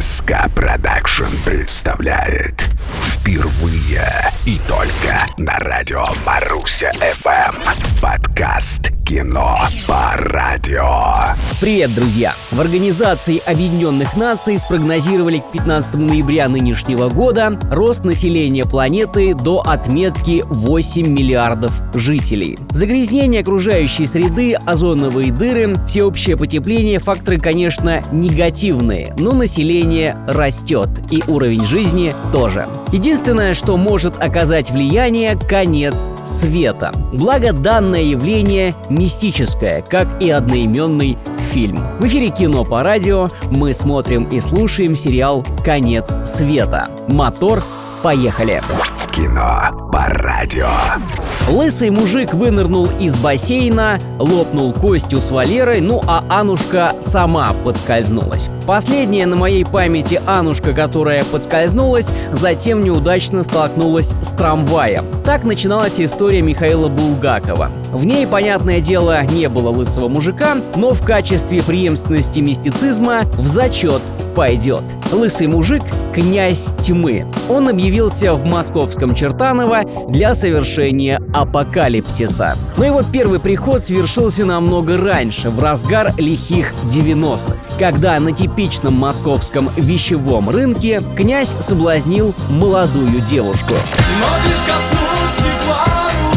СК Production представляет впервые и только на радио Маруся ФМ подкаст «Кино по радио». Привет, друзья! В Организации Объединенных Наций спрогнозировали к 15 ноября нынешнего года рост населения планеты до отметки 8 миллиардов жителей. Загрязнение окружающей среды, озоновые дыры, всеобщее потепление – факторы, конечно, негативные, но население растет, и уровень жизни тоже. Единственное, что может оказать влияние – конец света. Благо, данное явление мистическое, как и одноименный фильм. В эфире кино по радио мы смотрим и слушаем сериал «Конец света». Мотор, поехали! Кино по радио. Лысый мужик вынырнул из бассейна, лопнул костью с Валерой, ну а Анушка сама подскользнулась. Последняя на моей памяти Анушка, которая подскользнулась, затем неудачно столкнулась с трамваем. Так начиналась история Михаила Булгакова. В ней, понятное дело, не было лысого мужика, но в качестве преемственности мистицизма в зачет пойдет. Лысый мужик – князь тьмы. Он объявился в московском Чертаново для совершения апокалипсиса. Но его первый приход совершился намного раньше, в разгар лихих 90-х, когда на типичном московском вещевом рынке князь соблазнил молодую девушку. Смотришь, коснулся рукой,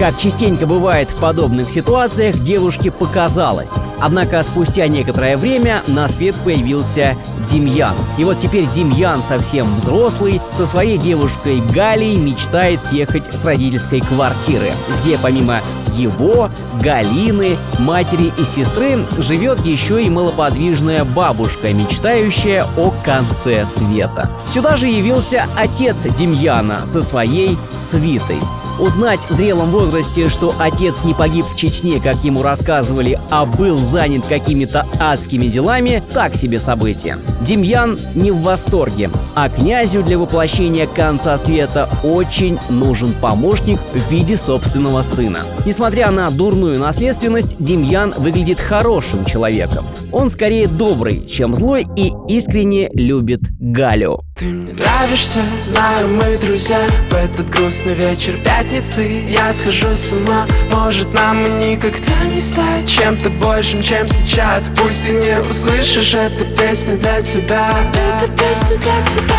Как частенько бывает в подобных ситуациях, девушке показалось. Однако спустя некоторое время на свет появился Демьян. И вот теперь Демьян совсем взрослый, со своей девушкой Галей мечтает съехать с родительской квартиры, где помимо его, Галины, матери и сестры живет еще и малоподвижная бабушка, мечтающая о конце света. Сюда же явился отец Демьяна со своей свитой. Узнать в зрелом возрасте, что отец не погиб в Чечне, как ему рассказывали, а был занят какими-то адскими делами, так себе событие. Демьян не в восторге, а князю для воплощения конца света очень нужен помощник в виде собственного сына. Несмотря на дурную наследственность, Демьян выглядит хорошим человеком. Он скорее добрый, чем злой и искренне любит Галю. Ты мне нравишься, знаю мы друзья В этот грустный вечер пятницы. Я схожу с ума. Может нам и никогда не стать Чем-то большим, чем сейчас. Пусть ты не услышишь эту песню для тебя. Это песня для тебя.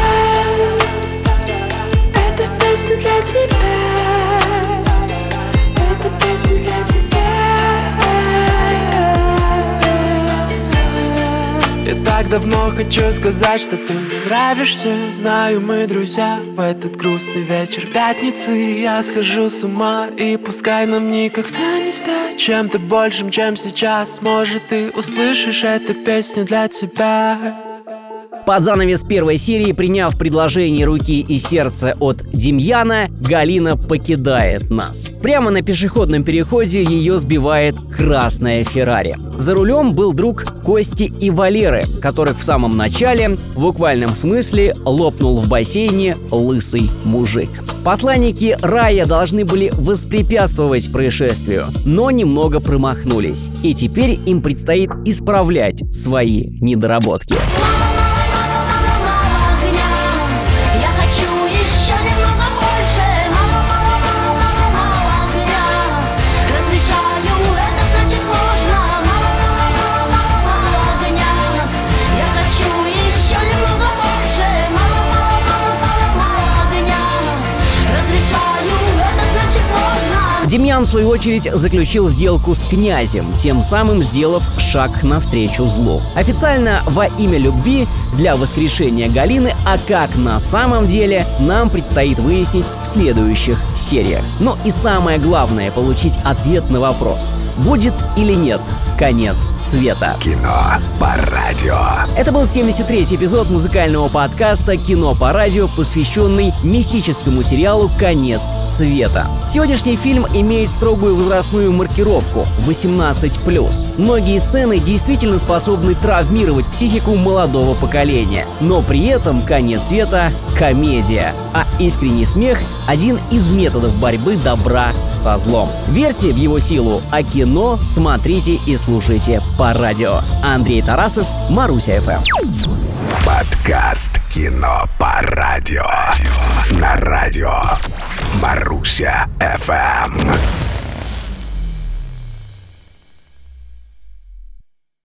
Это песня для тебя давно хочу сказать, что ты мне нравишься. Знаю мы друзья В этот грустный вечер пятницы. Я схожу с ума И пускай нам никогда не стать Чем-то большим, чем сейчас. Может ты услышишь эту песню для тебя Под занавес первой серии, приняв предложение руки и сердца от Демьяна, Галина покидает нас. Прямо на пешеходном переходе ее сбивает красная Феррари. За рулем был друг Кости и Валеры, которых в самом начале, в буквальном смысле, лопнул в бассейне лысый мужик. Посланники рая должны были воспрепятствовать происшествию, но немного промахнулись. И теперь им предстоит исправлять свои недоработки. Мало, Демьян, в свою очередь, заключил сделку с князем, тем самым сделав шаг навстречу злу. Официально во имя любви для воскрешения Галины, а как на самом деле, нам предстоит выяснить в следующих сериях. Но и самое главное — получить ответ на вопрос, будет или нет конец света. Кино по радио. Это был 73-й эпизод музыкального подкаста «Кино по радио», посвященный мистическому сериалу «Конец света». Сегодняшний фильм имеет строгую возрастную маркировку 18+. Многие сцены действительно способны травмировать психику молодого поколения. Но при этом «Конец света» — комедия, а искренний смех — один из методов борьбы добра со злом. Верьте в его силу, а кино смотрите и слушайте по радио. Андрей Тарасов, Маруся ФМ. Подкаст «Кино по радио». На радио Маруся ФМ.